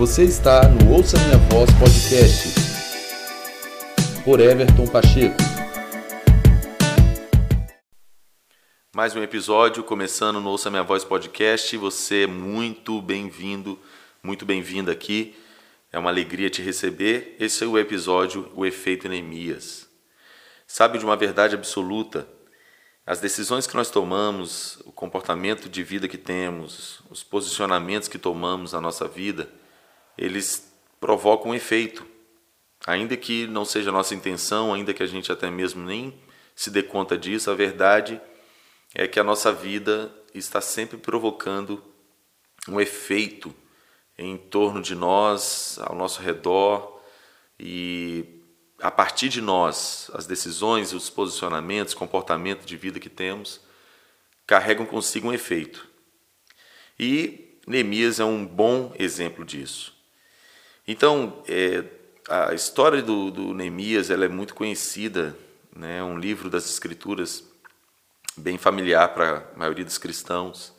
Você está no Ouça Minha Voz Podcast por Everton Pacheco. Mais um episódio começando no Ouça Minha Voz Podcast. Você é muito bem-vindo, muito bem-vinda aqui. É uma alegria te receber. Esse é o episódio O Efeito Neemias. Sabe de uma verdade absoluta? As decisões que nós tomamos, o comportamento de vida que temos, os posicionamentos que tomamos na nossa vida, eles provocam um efeito. Ainda que não seja nossa intenção, ainda que a gente até mesmo nem se dê conta disso, a verdade é que a nossa vida está sempre provocando um efeito em torno de nós, ao nosso redor e a partir de nós, as decisões, os posicionamentos, comportamento de vida que temos carregam consigo um efeito. E Neemias é um bom exemplo disso. Então, é, a história do, do Neemias ela é muito conhecida, né? é um livro das Escrituras bem familiar para a maioria dos cristãos.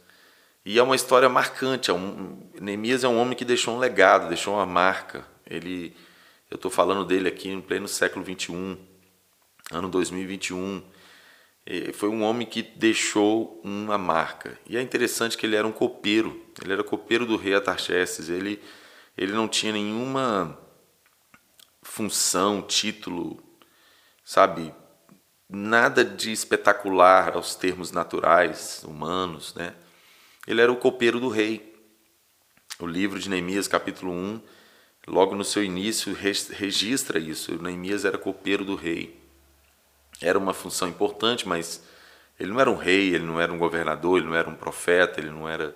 E é uma história marcante. É um, Neemias é um homem que deixou um legado, deixou uma marca. Ele, eu estou falando dele aqui em pleno século 21, ano 2021. Foi um homem que deixou uma marca. E é interessante que ele era um copeiro. Ele era copeiro do rei Atarxerxes. Ele ele não tinha nenhuma função, título, sabe, nada de espetacular aos termos naturais, humanos, né? Ele era o copeiro do rei. O livro de Neemias, capítulo 1, logo no seu início, registra isso. Neemias era copeiro do rei. Era uma função importante, mas ele não era um rei, ele não era um governador, ele não era um profeta, ele não era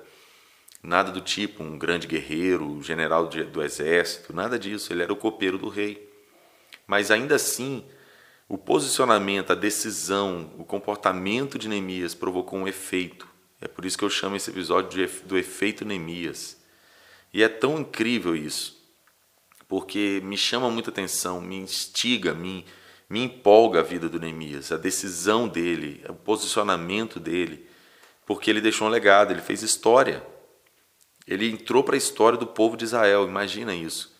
Nada do tipo um grande guerreiro, general do exército, nada disso. Ele era o copeiro do rei. Mas ainda assim, o posicionamento, a decisão, o comportamento de Neemias provocou um efeito. É por isso que eu chamo esse episódio de, do efeito Neemias. E é tão incrível isso, porque me chama muita atenção, me instiga, me, me empolga a vida do Neemias, a decisão dele, o posicionamento dele, porque ele deixou um legado, ele fez história. Ele entrou para a história do povo de Israel, imagina isso.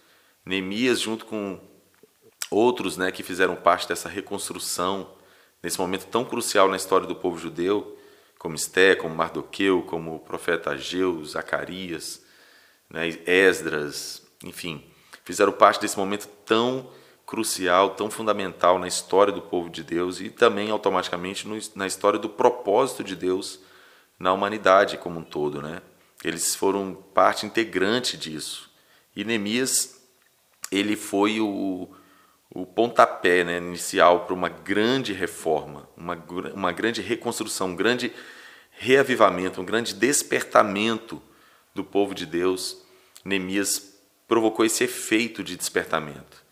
Neemias, junto com outros né, que fizeram parte dessa reconstrução, nesse momento tão crucial na história do povo judeu, como Esté, como Mardoqueu, como o profeta Ageu, Zacarias, né, Esdras, enfim, fizeram parte desse momento tão crucial, tão fundamental na história do povo de Deus e também automaticamente na história do propósito de Deus na humanidade como um todo, né? Eles foram parte integrante disso. E Neemias, ele foi o, o pontapé né, inicial para uma grande reforma, uma, uma grande reconstrução, um grande reavivamento, um grande despertamento do povo de Deus. Neemias provocou esse efeito de despertamento.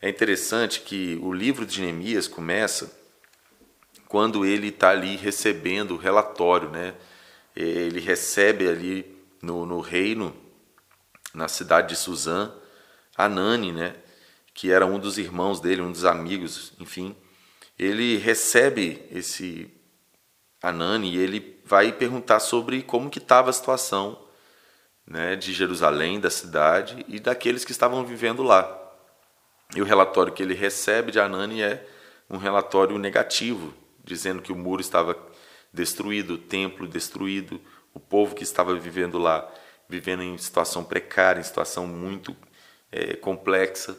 É interessante que o livro de Neemias começa quando ele está ali recebendo o relatório, né? Ele recebe ali no, no reino, na cidade de Suzã, Anani, né, que era um dos irmãos dele, um dos amigos, enfim, ele recebe esse Anani e ele vai perguntar sobre como que estava a situação né, de Jerusalém, da cidade e daqueles que estavam vivendo lá. E o relatório que ele recebe de Anani é um relatório negativo, dizendo que o muro estava destruído, o templo destruído, o povo que estava vivendo lá, vivendo em situação precária, em situação muito é, complexa.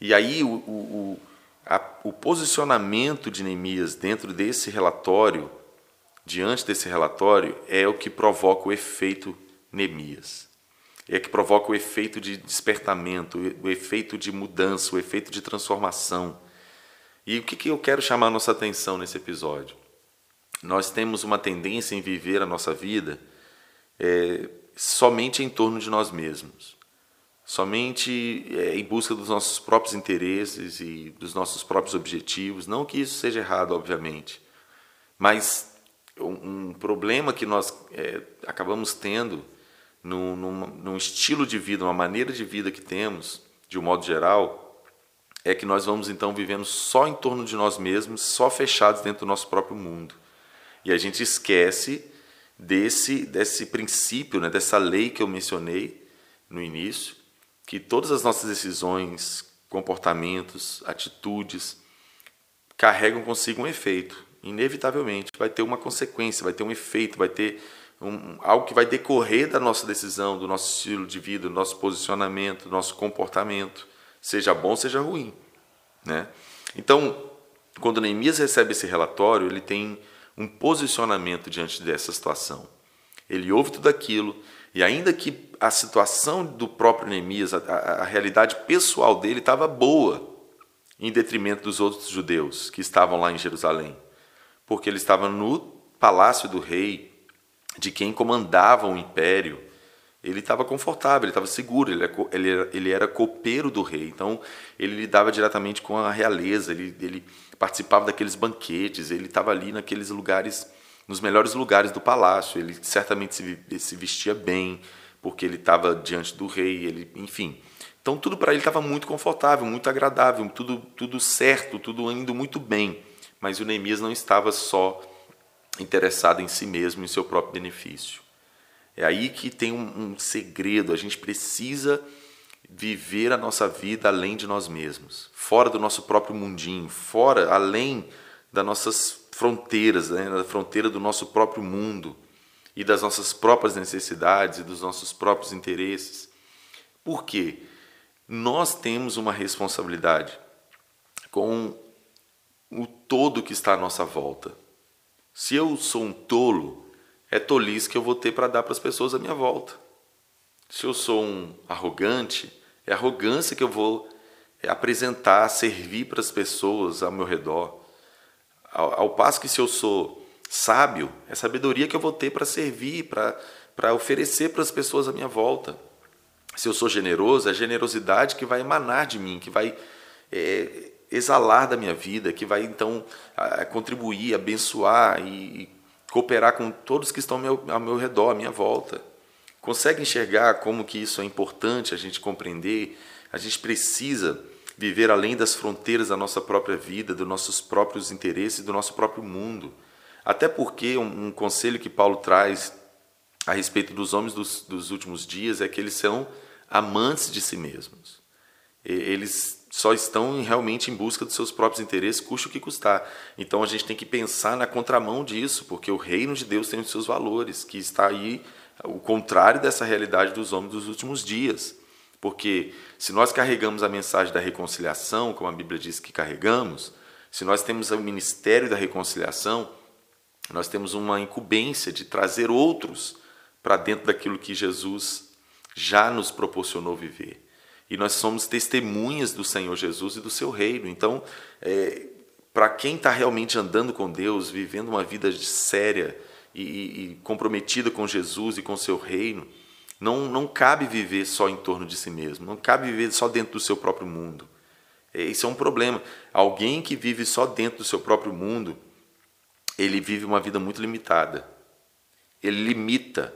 E aí o, o, a, o posicionamento de Neemias dentro desse relatório, diante desse relatório, é o que provoca o efeito Neemias. É que provoca o efeito de despertamento, o efeito de mudança, o efeito de transformação. E o que, que eu quero chamar a nossa atenção nesse episódio? Nós temos uma tendência em viver a nossa vida é, somente em torno de nós mesmos, somente é, em busca dos nossos próprios interesses e dos nossos próprios objetivos. Não que isso seja errado, obviamente, mas um, um problema que nós é, acabamos tendo num, num, num estilo de vida, uma maneira de vida que temos, de um modo geral, é que nós vamos então vivendo só em torno de nós mesmos, só fechados dentro do nosso próprio mundo. E a gente esquece desse, desse princípio, né, dessa lei que eu mencionei no início, que todas as nossas decisões, comportamentos, atitudes carregam consigo um efeito. Inevitavelmente vai ter uma consequência, vai ter um efeito, vai ter um, algo que vai decorrer da nossa decisão, do nosso estilo de vida, do nosso posicionamento, do nosso comportamento, seja bom, seja ruim. Né? Então, quando Neemias recebe esse relatório, ele tem um posicionamento diante dessa situação. Ele ouve tudo aquilo, e ainda que a situação do próprio Neemias, a, a, a realidade pessoal dele estava boa, em detrimento dos outros judeus que estavam lá em Jerusalém, porque ele estava no palácio do rei, de quem comandava o império, ele estava confortável, ele estava seguro, ele era, ele, era, ele era copeiro do rei, então ele lidava diretamente com a realeza, ele, ele participava daqueles banquetes, ele estava ali naqueles lugares, nos melhores lugares do palácio, ele certamente se, se vestia bem, porque ele estava diante do rei, ele, enfim. Então tudo para ele estava muito confortável, muito agradável, tudo, tudo certo, tudo indo muito bem. Mas o Neemias não estava só interessado em si mesmo, em seu próprio benefício. É aí que tem um, um segredo. A gente precisa viver a nossa vida além de nós mesmos, fora do nosso próprio mundinho, fora, além das nossas fronteiras, né, da fronteira do nosso próprio mundo e das nossas próprias necessidades e dos nossos próprios interesses. Por quê? Nós temos uma responsabilidade com o todo que está à nossa volta. Se eu sou um tolo, é tolice que eu vou ter para dar para as pessoas à minha volta. Se eu sou um arrogante, é arrogância que eu vou é, apresentar, servir para as pessoas ao meu redor. Ao, ao passo que se eu sou sábio, é sabedoria que eu vou ter para servir, para oferecer para as pessoas à minha volta. Se eu sou generoso, é generosidade que vai emanar de mim, que vai é, exalar da minha vida, que vai então contribuir, abençoar e cooperar com todos que estão ao meu, ao meu redor, à minha volta. Consegue enxergar como que isso é importante a gente compreender? A gente precisa viver além das fronteiras da nossa própria vida, dos nossos próprios interesses, do nosso próprio mundo. Até porque um, um conselho que Paulo traz a respeito dos homens dos, dos últimos dias é que eles são amantes de si mesmos. Eles só estão realmente em busca dos seus próprios interesses, custe o que custar. Então a gente tem que pensar na contramão disso, porque o reino de Deus tem os seus valores, que está aí o contrário dessa realidade dos homens dos últimos dias. Porque se nós carregamos a mensagem da reconciliação, como a Bíblia diz que carregamos, se nós temos o ministério da reconciliação, nós temos uma incumbência de trazer outros para dentro daquilo que Jesus já nos proporcionou viver e nós somos testemunhas do Senhor Jesus e do seu reino. Então, é, para quem está realmente andando com Deus, vivendo uma vida séria e, e, comprometida com Jesus e com seu reino, não, não cabe viver só em torno de si mesmo, não cabe viver só dentro do seu próprio mundo. É, isso é um problema. Alguém que vive só dentro do seu próprio mundo, ele vive uma vida muito limitada. Ele limita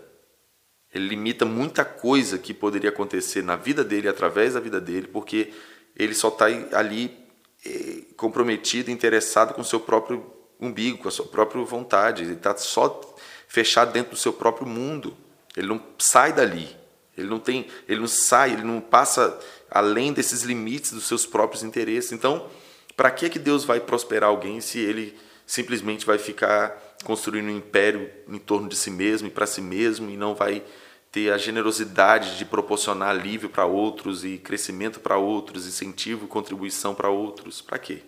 ele limita muita coisa que poderia acontecer na vida dele, através da vida dele, porque ele só está ali eh, comprometido, interessado com o seu próprio umbigo, com a sua própria vontade. Ele está só fechado dentro do seu próprio mundo. Ele não sai dali. Ele não tem, ele não sai, ele não passa além desses limites dos seus próprios interesses. Então, para que que Deus vai prosperar alguém se ele simplesmente vai ficar construindo um império em torno de si mesmo e para si mesmo e não vai ter a generosidade de proporcionar alívio para outros e crescimento para outros, incentivo e contribuição para outros. Para quê?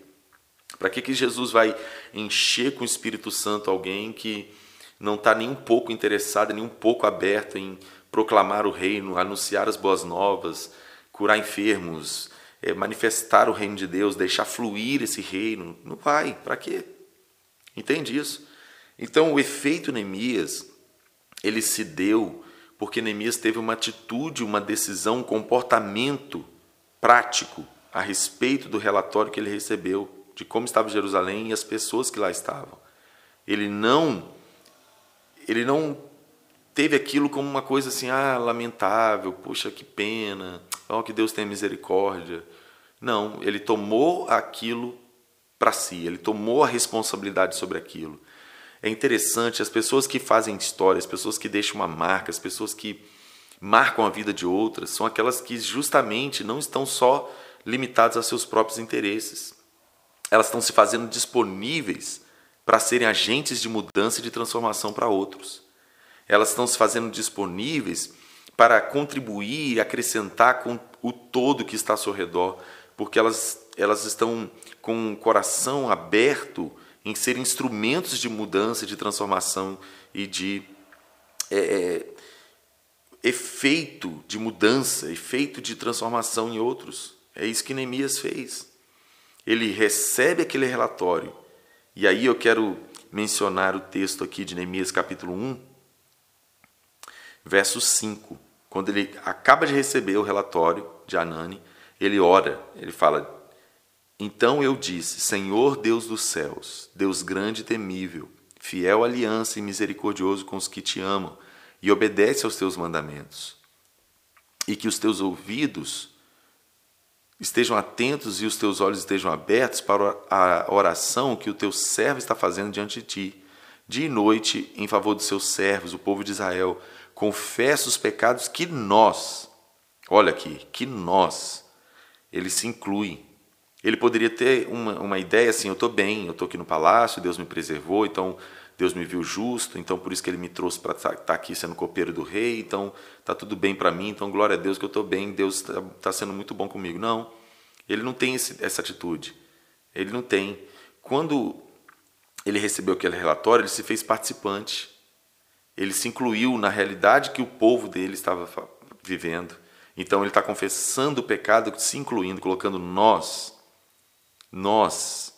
Para que, que Jesus vai encher com o Espírito Santo alguém que não está nem um pouco interessado, nem um pouco aberto em proclamar o reino, anunciar as boas novas, curar enfermos, é, manifestar o reino de Deus, deixar fluir esse reino? Não vai. Para quê? Entende isso? Então, o efeito Neemias, ele se deu porque Neemias teve uma atitude, uma decisão, um comportamento prático a respeito do relatório que ele recebeu de como estava Jerusalém e as pessoas que lá estavam. Ele não ele não teve aquilo como uma coisa assim, ah, lamentável, puxa, que pena, oh, que Deus tenha misericórdia. Não, ele tomou aquilo para si, ele tomou a responsabilidade sobre aquilo. É interessante, as pessoas que fazem história, as pessoas que deixam uma marca, as pessoas que marcam a vida de outras, são aquelas que justamente não estão só limitadas a seus próprios interesses. Elas estão se fazendo disponíveis para serem agentes de mudança e de transformação para outros. Elas estão se fazendo disponíveis para contribuir e acrescentar com o todo que está ao seu redor, porque elas, elas estão com o coração aberto em ser instrumentos de mudança, de transformação e de é, é, efeito de mudança, efeito de transformação em outros. É isso que Neemias fez. Ele recebe aquele relatório. E aí eu quero mencionar o texto aqui de Neemias capítulo 1, verso 5. Quando ele acaba de receber o relatório de Anani, ele ora, ele fala: Então eu disse: Senhor Deus dos céus, Deus grande e temível, fiel aliança e misericordioso com os que te amam e obedece aos teus mandamentos, e que os teus ouvidos estejam atentos e os teus olhos estejam abertos para a oração que o teu servo está fazendo diante de ti, dia e noite, em favor dos seus servos, o povo de Israel. Confessa os pecados que nós, olha aqui, que nós, ele se inclui. Ele poderia ter uma, uma ideia assim: eu estou bem, eu estou aqui no palácio, Deus me preservou, então Deus me viu justo, então por isso que ele me trouxe para estar tá, tá aqui sendo copeiro do rei, então tá tudo bem para mim, então glória a Deus que eu estou bem, Deus está tá sendo muito bom comigo. Não, ele não tem esse, essa atitude. Ele não tem. Quando ele recebeu aquele relatório, ele se fez participante. Ele se incluiu na realidade que o povo dele estava vivendo. Então ele está confessando o pecado, se incluindo, colocando nós, nós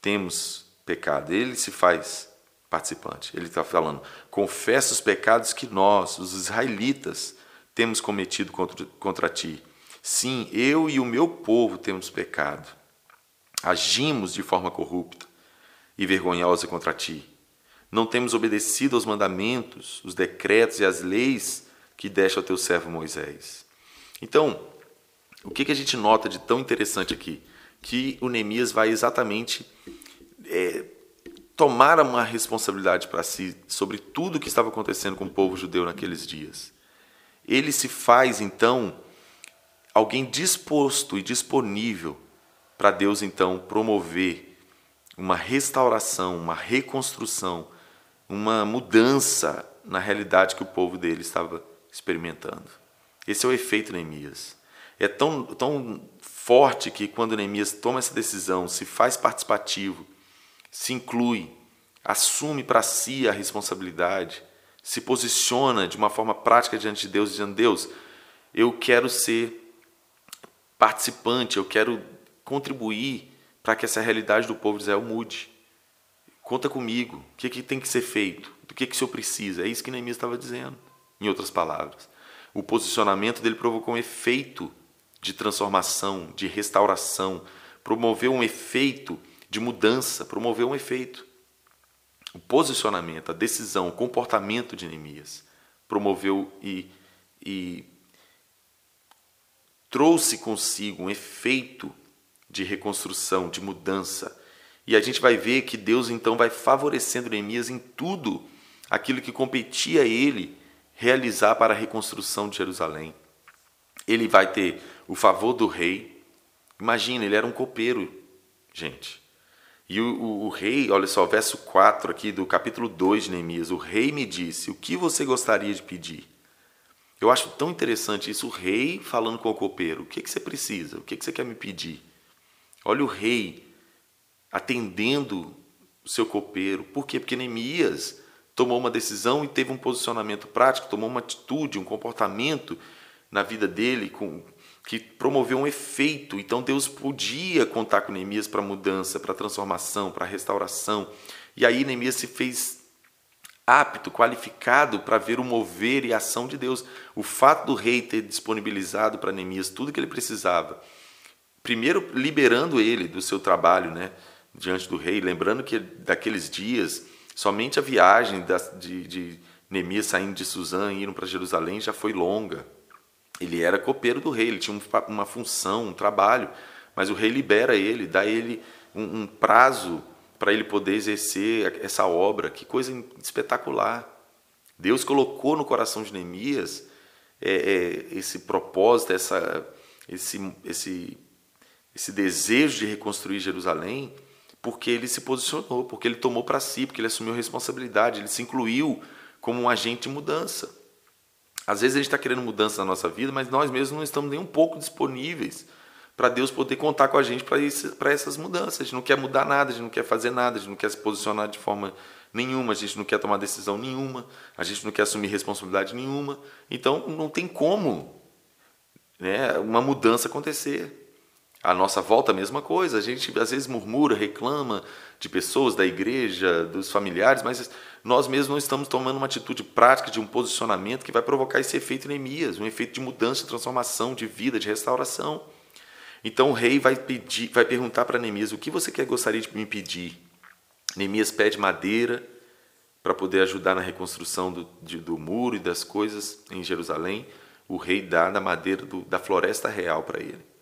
temos pecado. Ele se faz participante. Ele está falando: confessa os pecados que nós, os israelitas, temos cometido contra, contra ti. Sim, eu e o meu povo temos pecado. Agimos de forma corrupta e vergonhosa contra ti. Não temos obedecido aos mandamentos, os decretos e as leis que deste ao teu servo Moisés. Então, o que, que a gente nota de tão interessante aqui? Que o Neemias vai exatamente é, tomar uma responsabilidade para si sobre tudo o que estava acontecendo com o povo judeu naqueles dias. Ele se faz, então, alguém disposto e disponível para Deus, então, promover uma restauração, uma reconstrução, uma mudança na realidade que o povo dele estava experimentando. Esse é o efeito Neemias. É tão, tão forte que quando Neemias toma essa decisão, se faz participativo, se inclui, assume para si a responsabilidade, se posiciona de uma forma prática diante de Deus, dizendo: Deus, eu quero ser participante, eu quero contribuir para que essa realidade do povo de Israel mude. Conta comigo, o que, que tem que ser feito, do que, que o Senhor precisa. É isso que Neemias estava dizendo, em outras palavras. O posicionamento dele provocou um efeito de transformação, de restauração, promoveu um efeito de mudança, promoveu um efeito. O posicionamento, a decisão, o comportamento de Neemias promoveu e, e trouxe consigo um efeito de reconstrução, de mudança. E a gente vai ver que Deus então vai favorecendo Neemias em tudo aquilo que competia a ele realizar para a reconstrução de Jerusalém. Ele vai ter o favor do rei. Imagina, ele era um copeiro, gente. E o, o, o, rei, olha só, verso 4 aqui do capítulo 2 de Neemias: O rei me disse: O que você gostaria de pedir? Eu acho tão interessante isso, o rei falando com o copeiro: O que, que você precisa? O que, que você quer me pedir? Olha o rei atendendo o seu copeiro. Por quê? Porque Neemias tomou uma decisão e teve um posicionamento prático, tomou uma atitude, um comportamento na vida dele com, que promoveu um efeito. Então Deus podia contar com Neemias para mudança, para transformação, para restauração. E aí Neemias se fez apto, qualificado para ver o mover e a ação de Deus. O fato do rei ter disponibilizado para Neemias tudo que ele precisava, primeiro liberando ele do seu trabalho, né, diante do rei, lembrando que daqueles dias somente a viagem de, de Neemias saindo de Suzã e indo para Jerusalém já foi longa. Ele era copeiro do rei, ele tinha uma função, um trabalho, mas o rei libera ele, dá ele um, um prazo para ele poder exercer essa obra. Que coisa espetacular! Deus colocou no coração de Neemias é, é, esse propósito, essa, esse, esse, esse desejo de reconstruir Jerusalém, porque ele se posicionou, porque ele tomou para si, porque ele assumiu responsabilidade, ele se incluiu como um agente de mudança. Às vezes a gente está querendo mudança na nossa vida, mas nós mesmos não estamos nem um pouco disponíveis para Deus poder contar com a gente para essas mudanças. A gente não quer mudar nada, a gente não quer fazer nada, a gente não quer se posicionar de forma nenhuma, a gente não quer tomar decisão nenhuma, a gente não quer assumir responsabilidade nenhuma. Então não tem como né, uma mudança acontecer. A nossa volta a mesma coisa. A gente às vezes murmura, reclama de pessoas da igreja, dos familiares, mas nós mesmos não estamos tomando uma atitude prática de um posicionamento que vai provocar esse efeito Neemias, um efeito de mudança, de transformação, de vida, de restauração. Então o rei vai pedir, vai perguntar para Neemias: "O que você quer gostaria de me pedir?" Neemias pede madeira para poder ajudar na reconstrução do, de, do muro e das coisas em Jerusalém. O rei dá da madeira do, da floresta real para ele.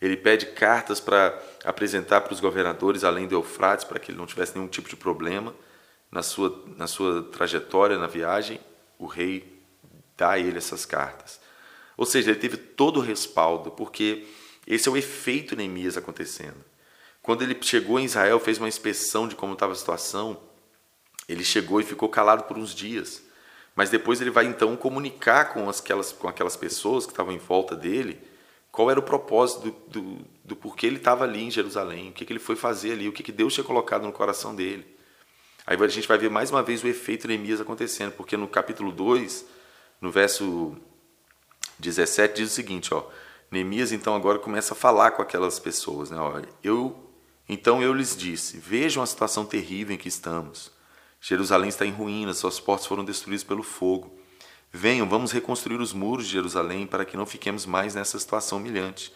Ele pede cartas para apresentar para os governadores além do Eufrates, para que ele não tivesse nenhum tipo de problema na sua, na sua trajetória, na viagem. O rei dá a ele essas cartas. Ou seja, ele teve todo o respaldo, porque esse é o efeito Neemias acontecendo. Quando ele chegou em Israel, fez uma inspeção de como estava a situação, ele chegou e ficou calado por uns dias. Mas depois ele vai então comunicar com aquelas, com aquelas pessoas que estavam em volta dele qual era o propósito do, do, do porquê ele estava ali em Jerusalém, o que, que ele foi fazer ali, o que, que Deus tinha colocado no coração dele. Aí a gente vai ver mais uma vez o efeito Neemias acontecendo, porque no capítulo 2, no verso 17, diz o seguinte: ó, Neemias então agora começa a falar com aquelas pessoas. Né, ó, eu, então eu lhes disse: Vejam a situação terrível em que estamos. Jerusalém está em ruínas, suas portas foram destruídas pelo fogo. Venham, vamos reconstruir os muros de Jerusalém para que não fiquemos mais nessa situação humilhante.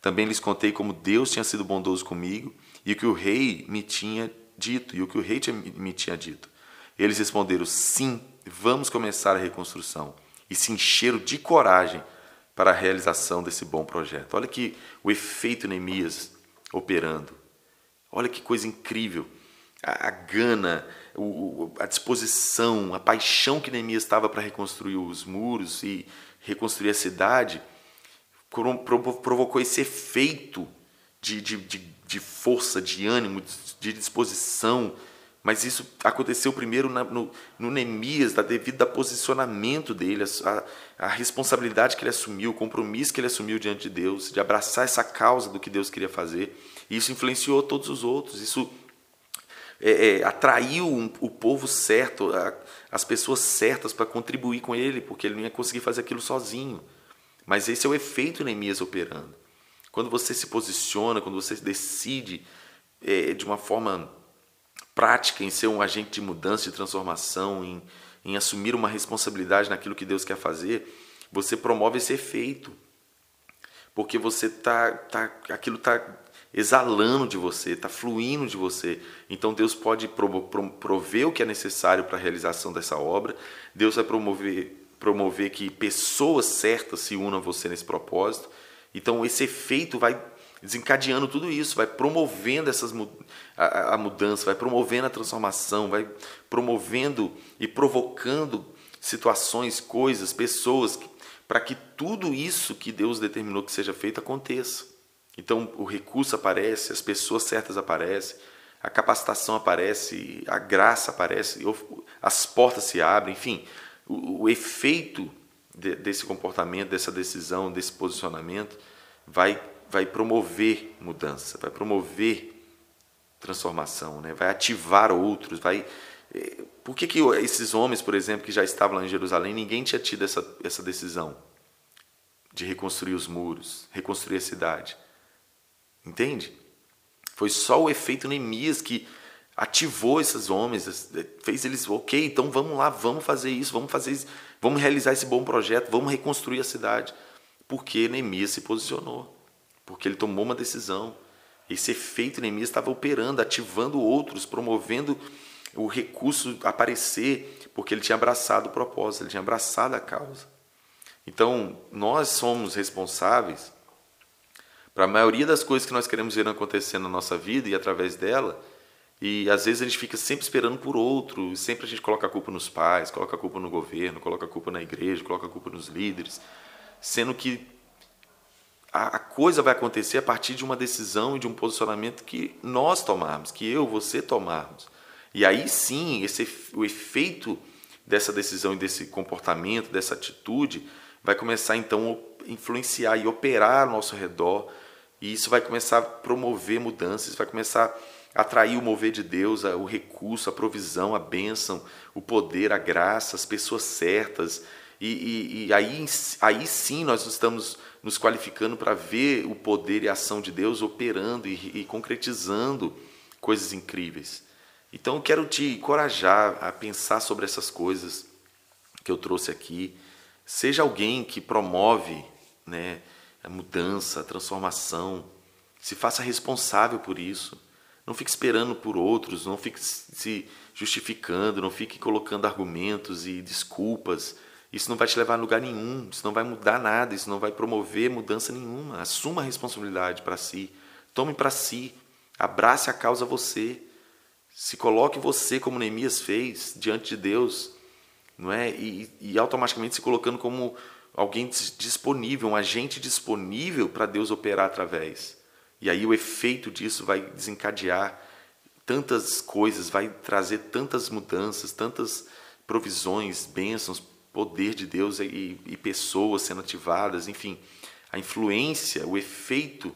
Também lhes contei como Deus tinha sido bondoso comigo e o que o rei me tinha dito, e o que o rei me tinha dito. Eles responderam: Sim, vamos começar a reconstrução. E se encheram de coragem para a realização desse bom projeto. Olha que o efeito Neemias operando. Olha que coisa incrível. A, a gana, o, a disposição, a paixão que Neemias estava para reconstruir os muros e reconstruir a cidade, provocou esse efeito de, de, de, de força, de ânimo, de disposição. Mas isso aconteceu primeiro na, no, no Neemias, da devido ao posicionamento dele, a, a responsabilidade que ele assumiu, o compromisso que ele assumiu diante de Deus, de abraçar essa causa do que Deus queria fazer. E isso influenciou todos os outros. Isso é, é, atraiu um, o povo certo, a, as pessoas certas para contribuir com ele, porque ele não ia conseguir fazer aquilo sozinho. Mas esse é o efeito Neemias operando. Quando você se posiciona, quando você decide é, de uma forma prática em ser um agente de mudança, de transformação, em, em assumir uma responsabilidade naquilo que Deus quer fazer, você promove esse efeito. Porque você tá, tá aquilo está exalando de você, está fluindo de você. Então Deus pode prover o que é necessário para a realização dessa obra. Deus vai promover, promover que pessoas certas se unam a você nesse propósito. Então esse efeito vai desencadeando tudo isso, vai promovendo essas, a, a mudança, vai promovendo a transformação, vai promovendo e provocando situações, coisas, pessoas, para que tudo isso que Deus determinou que seja feito aconteça. Então o recurso aparece, as pessoas certas aparecem, a capacitação aparece, a graça aparece, as portas se abrem, enfim, o, o efeito de, desse comportamento, dessa decisão, desse posicionamento vai, vai promover mudança, vai promover transformação, né? vai ativar outros, vai eh, por que, que esses homens, por exemplo, que já estavam lá em Jerusalém, ninguém tinha tido essa, essa decisão de reconstruir os muros, reconstruir a cidade? Entende? Foi só o efeito Neemias que ativou esses homens, fez eles, ok, então vamos lá, vamos fazer isso, vamos fazer isso, vamos realizar esse bom projeto, vamos reconstruir a cidade. Porque Neemias se posicionou, porque ele tomou uma decisão. Esse efeito Neemias estava operando, ativando outros, promovendo o recurso aparecer, porque ele tinha abraçado o propósito, ele tinha abraçado a causa. Então, nós somos responsáveis para a maioria das coisas que nós queremos ver acontecer na nossa vida e através dela, E às vezes a gente fica sempre esperando por outro, sempre a gente coloca a culpa nos pais, coloca a culpa no governo, coloca a culpa na igreja, coloca a culpa nos líderes, sendo que a, coisa vai acontecer a partir de uma decisão e de um posicionamento que nós tomarmos, que eu, você tomarmos. E aí sim, esse, o efeito dessa decisão e desse comportamento, dessa atitude, vai começar então a influenciar e operar ao nosso redor, e isso vai começar a promover mudanças, vai começar a atrair o mover de Deus, o recurso, a provisão, a bênção, o poder, a graça, as pessoas certas. E, e, e aí, aí sim nós estamos nos qualificando para ver o poder e a ação de Deus operando e, e concretizando coisas incríveis. Então eu quero te encorajar a pensar sobre essas coisas que eu trouxe aqui. Seja alguém que promove né, a mudança, a transformação. Se faça responsável por isso. Não fique esperando por outros, não fique se justificando, não fique colocando argumentos e desculpas. Isso não vai te levar a lugar nenhum, isso não vai mudar nada, isso não vai promover mudança nenhuma. Assuma a responsabilidade para si, tome para si, abrace a causa você. Se coloque você, como Neemias fez, diante de Deus, não é? E, e automaticamente se colocando como alguém disponível, um agente disponível para Deus operar através. E aí o efeito disso vai desencadear tantas coisas, vai trazer tantas mudanças, tantas provisões, bênçãos, poder de Deus e, e pessoas sendo ativadas, enfim, a influência, o efeito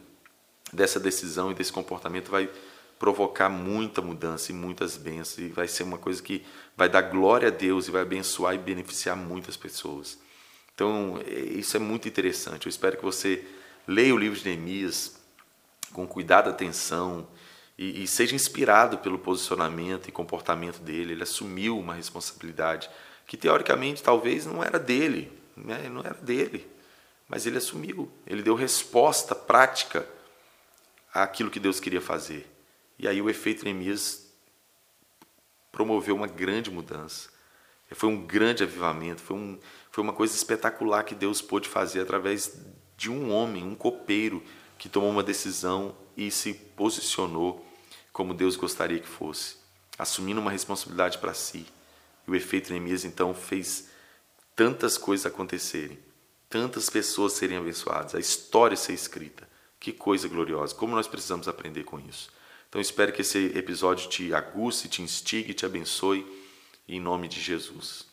dessa decisão e desse comportamento vai provocar muita mudança e muitas bênçãos, e vai ser uma coisa que vai dar glória a Deus e vai abençoar e beneficiar muitas pessoas. Então, é, isso é muito interessante. Eu espero que você leia o livro de Neemias com cuidado, atenção e, e seja inspirado pelo posicionamento e comportamento dele. Ele assumiu uma responsabilidade que, teoricamente, talvez não era dele, né? não era dele, mas ele assumiu. Ele deu resposta prática àquilo que Deus queria fazer. E aí o efeito Neemias promoveu uma grande mudança. Foi um grande avivamento, foi, um, foi uma coisa espetacular que Deus pôde fazer através de um homem, um copeiro, que tomou uma decisão e se posicionou como Deus gostaria que fosse, assumindo uma responsabilidade para si. E o efeito Neemias então fez tantas coisas acontecerem, tantas pessoas serem abençoadas, a história ser escrita. Que coisa gloriosa! Como nós precisamos aprender com isso. Então espero que esse episódio te aguce, te instigue, te abençoe, em nome de Jesus.